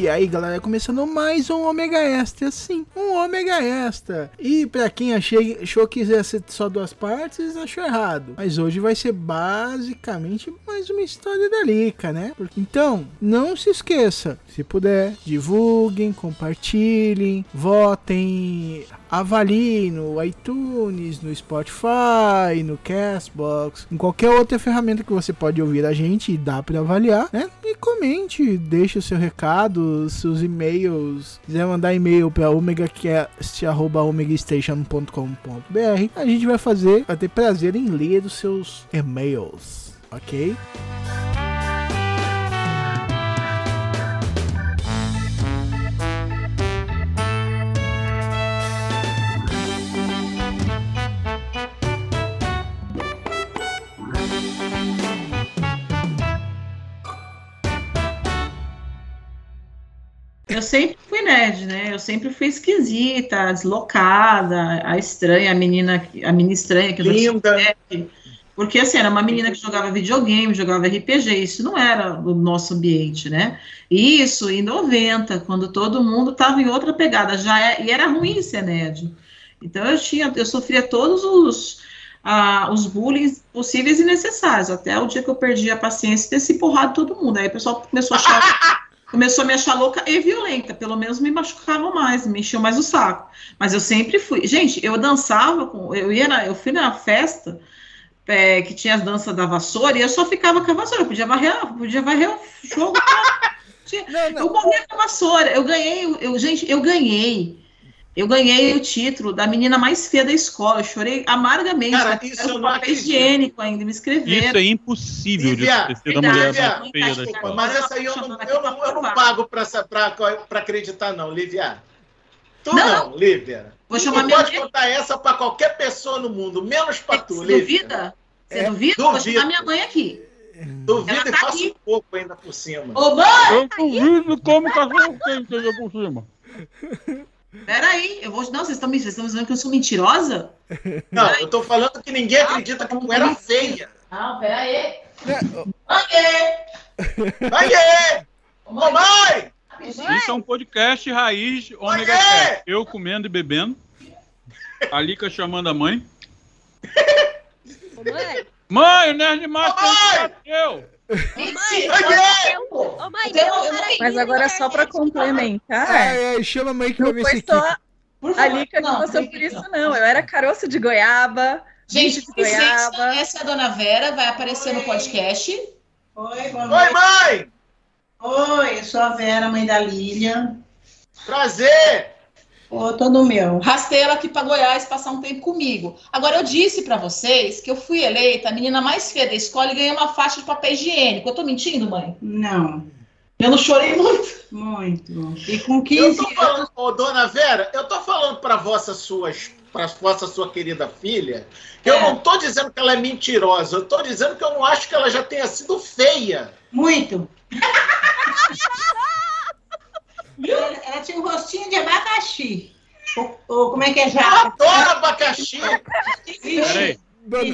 E aí, galera, começando mais um Ômega Extra, sim, um Ômega Extra. E pra quem achei, achou que ia ser só duas partes, achou errado. Mas hoje vai ser basicamente mais uma história da Lica, né? Então, não se esqueça, se puder, divulguem, compartilhem, votem, avaliem no iTunes, no Spotify, no Castbox, em qualquer outra ferramenta que você pode ouvir a gente e dá para avaliar, né? E comente, deixe o seu recado, seus e-mails. Se quiser mandar e-mail para omegacast@omegastation.com.br, a gente vai fazer, vai ter prazer em ler os seus e-mails, ok? Eu sempre fui nerd, né? Eu sempre fui esquisita, deslocada, a estranha, a menina, a menina estranha que eu Linda. Porque assim, era uma menina que jogava videogame, jogava RPG, isso não era o nosso ambiente, né? Isso em 90, quando todo mundo estava em outra pegada, já é, e era ruim ser nerd. Então eu tinha, eu sofria todos os ah, os bullying possíveis e necessários, até o dia que eu perdi a paciência e ter se empurrado todo mundo. Aí o pessoal começou a achar começou a me achar louca e violenta, pelo menos me machucavam mais, me enchiam mais o saco. Mas eu sempre fui. Gente, eu dançava com. Eu ia na, eu fui na festa é, que tinha as danças da vassoura e eu só ficava com a vassoura. Eu podia varrer, podia varrer o jogo. Não, não. Eu morria com a vassoura. Eu ganhei, eu, gente, eu ganhei. Eu ganhei o título da menina mais feia da escola. Eu chorei amargamente. Cara, isso eu não papel higiênico ainda, me escreveram. Isso é impossível Lívia, de ser a verdade, mulher Lívia, mais feia da desculpa, escola. Mas essa aí eu não, eu não, eu não pago pra acreditar, não, Lívia. Tu não, Não. Lívia. Vou Tu chamar minha pode mãe. contar essa pra qualquer pessoa no mundo, menos pra tu, Você Lívia. duvida? Você É, duvida? Vou duvido. chamar minha mãe aqui. Duvida Ela e tá aqui. um pouco ainda por cima. Ô, mãe! Eu duvido como cachorro quente ainda por cima. Peraí, eu vou. Não, vocês estão me vocês estão dizendo que eu sou mentirosa? Não, eu tô falando que ninguém acredita que tu era feia. Não, peraí. É, Mãe! Mãe! Mamãe! Isso é um podcast raiz ômega Mãe! 7. Eu comendo e bebendo. A Lica chamando a mãe. Mãe, Mãe, o Nerd Master bateu! Mãe! ô mãe, Eu eu não- Mas agora só para complementar, Ai, ai, chama a mãe que não só aqui. Por a favor. Lica que Não, passou por isso, não. não. Eu era caroço de goiaba, Gente, de goiaba. essa é a dona Vera, vai aparecer no podcast. Oi, boa Oi, mãe! Oi, eu sou a Vera, mãe da Lilian. Prazer! Ô, tô no meu. Rastei ela aqui para Goiás passar um tempo comigo. Agora, eu disse para vocês que eu fui eleita a menina mais feia da escola e ganhei uma faixa de papel higiênico. Eu tô mentindo, mãe? Não, Eu não chorei muito. muito. E com Eu 15 tô falando, ô, dona Vera, eu tô falando pra vossa suas, pra vossa sua querida filha, que eu É. não tô dizendo que ela é mentirosa, eu tô dizendo que eu não acho que ela já tenha sido feia. Muito. ela, ela tinha um rostinho de abacaxi. Ou, ou como é que é Eu já? adoro abacaxi. Peraí.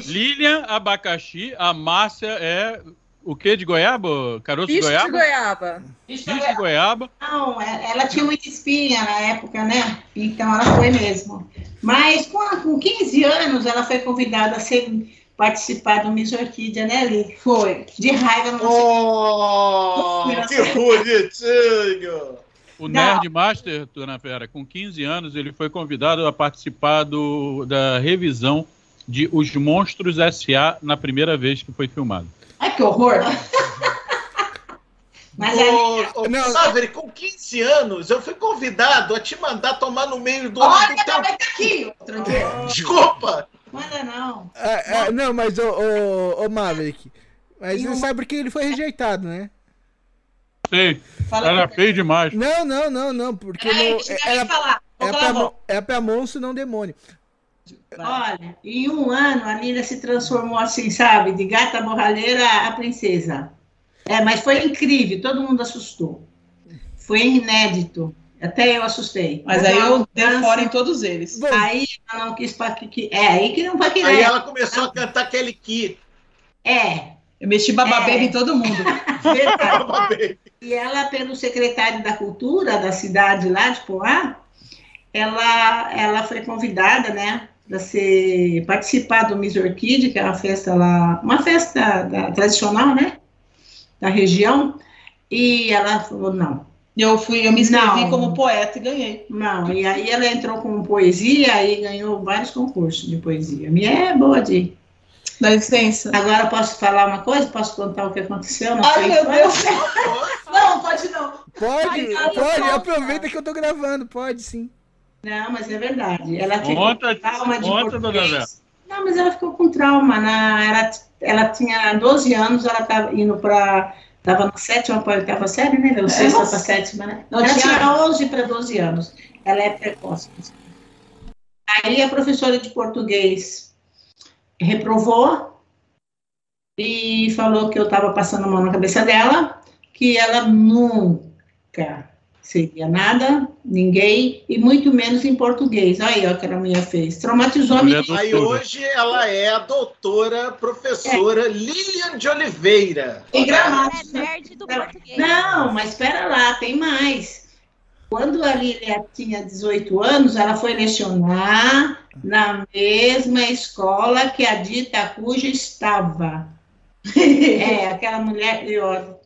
Lilian, abacaxi, a Márcia é o que de goiaba? Caroço de bicho de goiaba? goiaba. Bicho de goiaba. Não, é- ela tinha muita espinha na época, né? Então ela foi mesmo. Mas com, com 15 anos ela foi convidada a ser, participar do Miss Orquídea, né, Li? Foi. De raiva, não sei. Oh, que bonitinho. O Não. Nerd Master, Dona Vera, com 15 anos, ele foi convidado a participar do, da revisão de Os Monstros S.A. na primeira vez que foi filmado. Ai, que horror. Mas ali, Ô, ô, Não. Maverick, com 15 anos, eu fui convidado a te mandar tomar no meio do, Olha, do teu... mãe tá aqui. ô tranqueira. Desculpa! Manda não. É, é, não, mas o, o, o Maverick. Mas E você uma- sabe por que ele foi rejeitado, né? Sei. Fala Era feio demais. Não, não, não, não. Porque Peraí, no- deixa eu era, falar. Vou é, pra, mo- é pra monstro, não demônio. Olha, em um ano a Nina se transformou assim, sabe? De gata borralheira a princesa. É, mas foi incrível, todo mundo assustou. Foi inédito. Até eu assustei. Mas aí eu dei fora em todos eles. Bom, Aí ela não quis que, que- É, aí que não vai Aí querer. ela começou a cantar aquele que. É, Eu mexi bababeira É. em todo mundo. verdade. E ela, pelo secretário da Cultura da cidade lá de Poá, ela, ela foi convidada, né, para ser participar do Miss Orquídea, que é uma festa lá, uma festa da- tradicional, né, da região. E ela falou não, E eu fui, eu me inscrevi Não. como poeta e ganhei. não. E aí ela entrou com poesia e ganhou vários concursos de poesia. Minha é boa de. Dá licença. Agora posso falar uma coisa? Posso contar o que aconteceu? na Ai, meu? Deus. Não, pode não. pode, Ai, pode, não, aproveita que eu tô gravando, pode sim. Não, mas é verdade. Ela Conta, com trauma de conta. Não, mas ela ficou com trauma. Na, ela, ela tinha 12 anos, ela estava indo para. Estava na sétima para oitava série, né? Não sexta Nossa. para sétima, né? Não, ela tinha- tinha 11 para 12 anos. Ela é precoce. Aí a professora de português reprovou e falou que eu estava passando a mão na cabeça dela, que ela nunca seria nada, ninguém, e muito menos em português. Aí, ó, o que a mulher fez. Traumatizou a do- Aí Doutora. hoje ela é a doutora professora Lilian de Oliveira. Em É gramática. nerd do Não, português. Não, mas espera lá, tem mais. Quando a Lília tinha 18 anos, ela foi lecionar na mesma escola que a Dita Cuja estava. É, aquela mulher. Eu,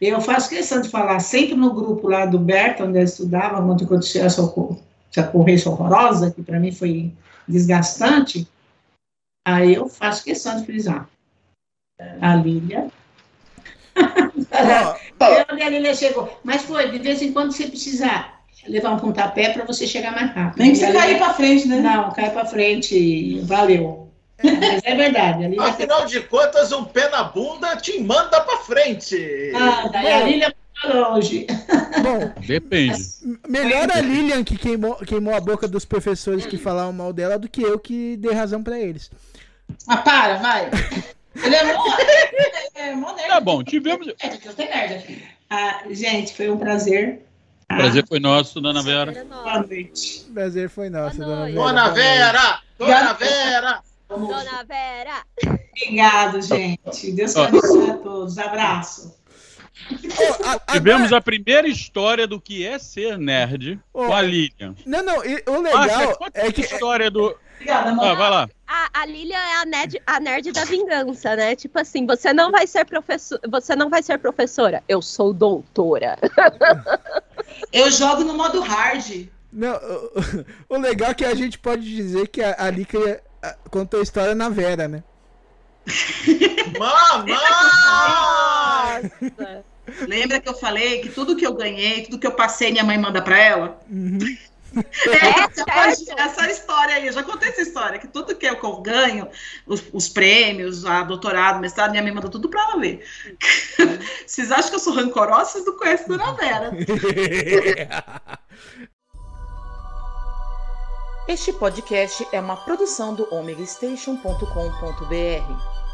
eu faço questão de falar sempre no grupo lá do Berta, onde eu estudava, quando aconteceu essa, essa ocorrência horrorosa, que para mim foi desgastante. Aí eu faço questão de frisar. A Lília Ó, onde a Lília chegou. Mas foi, de vez em quando você precisar levar um pontapé para você chegar mais rápido. Nem que você cair pra frente, né? Não, cai para frente, valeu. Mas é verdade, a Lília... Afinal de contas, um pé na bunda te manda pra frente. Ah, daí a Lília longe. bom, Depende. melhor a Lilian que queimou, queimou a boca dos professores que falavam mal dela do que eu que dei razão pra eles. Ah, para, vai. Ele é mó, é mó nerd. Tá bom, tivemos. É, aqui eu tenho nerd aqui. Ah, gente, foi um prazer. O prazer foi nosso, dona Vera. Era Boa nós. noite. O prazer foi nosso, Boa dona. Vera. Dona Boa. Vera! Dona Vera! Dona Vera. Obrigado, gente. Deus te abençoe a todos. Abraço. Agora- Tivemos a primeira história do que é ser nerd com a Lilian. Não, não, e- o legal é a que. história do. Obrigada, Ah, mano. vai lá. A, Lilian é a nerd, a nerd da vingança, né? Tipo assim, você não vai ser professor, você não vai ser professora. Eu sou doutora. Eu jogo no modo hard. Não, o, o legal é que a gente pode dizer que a, a Lica ah, contou a história na Vera, né? Mamãe! Lembra que eu falei que tudo que eu ganhei, tudo que eu passei, minha mãe manda pra ela? Uhum. Essa, certo. essa história aí, eu já contei essa história, que tudo que eu ganho, os, os prêmios, a doutorado, mestrado, minha mãe manda tudo pra ela ler. Vocês acham que eu sou rancorosa? Vocês não conhecem Dona Vera. Este podcast é uma produção do omegastation.com.br.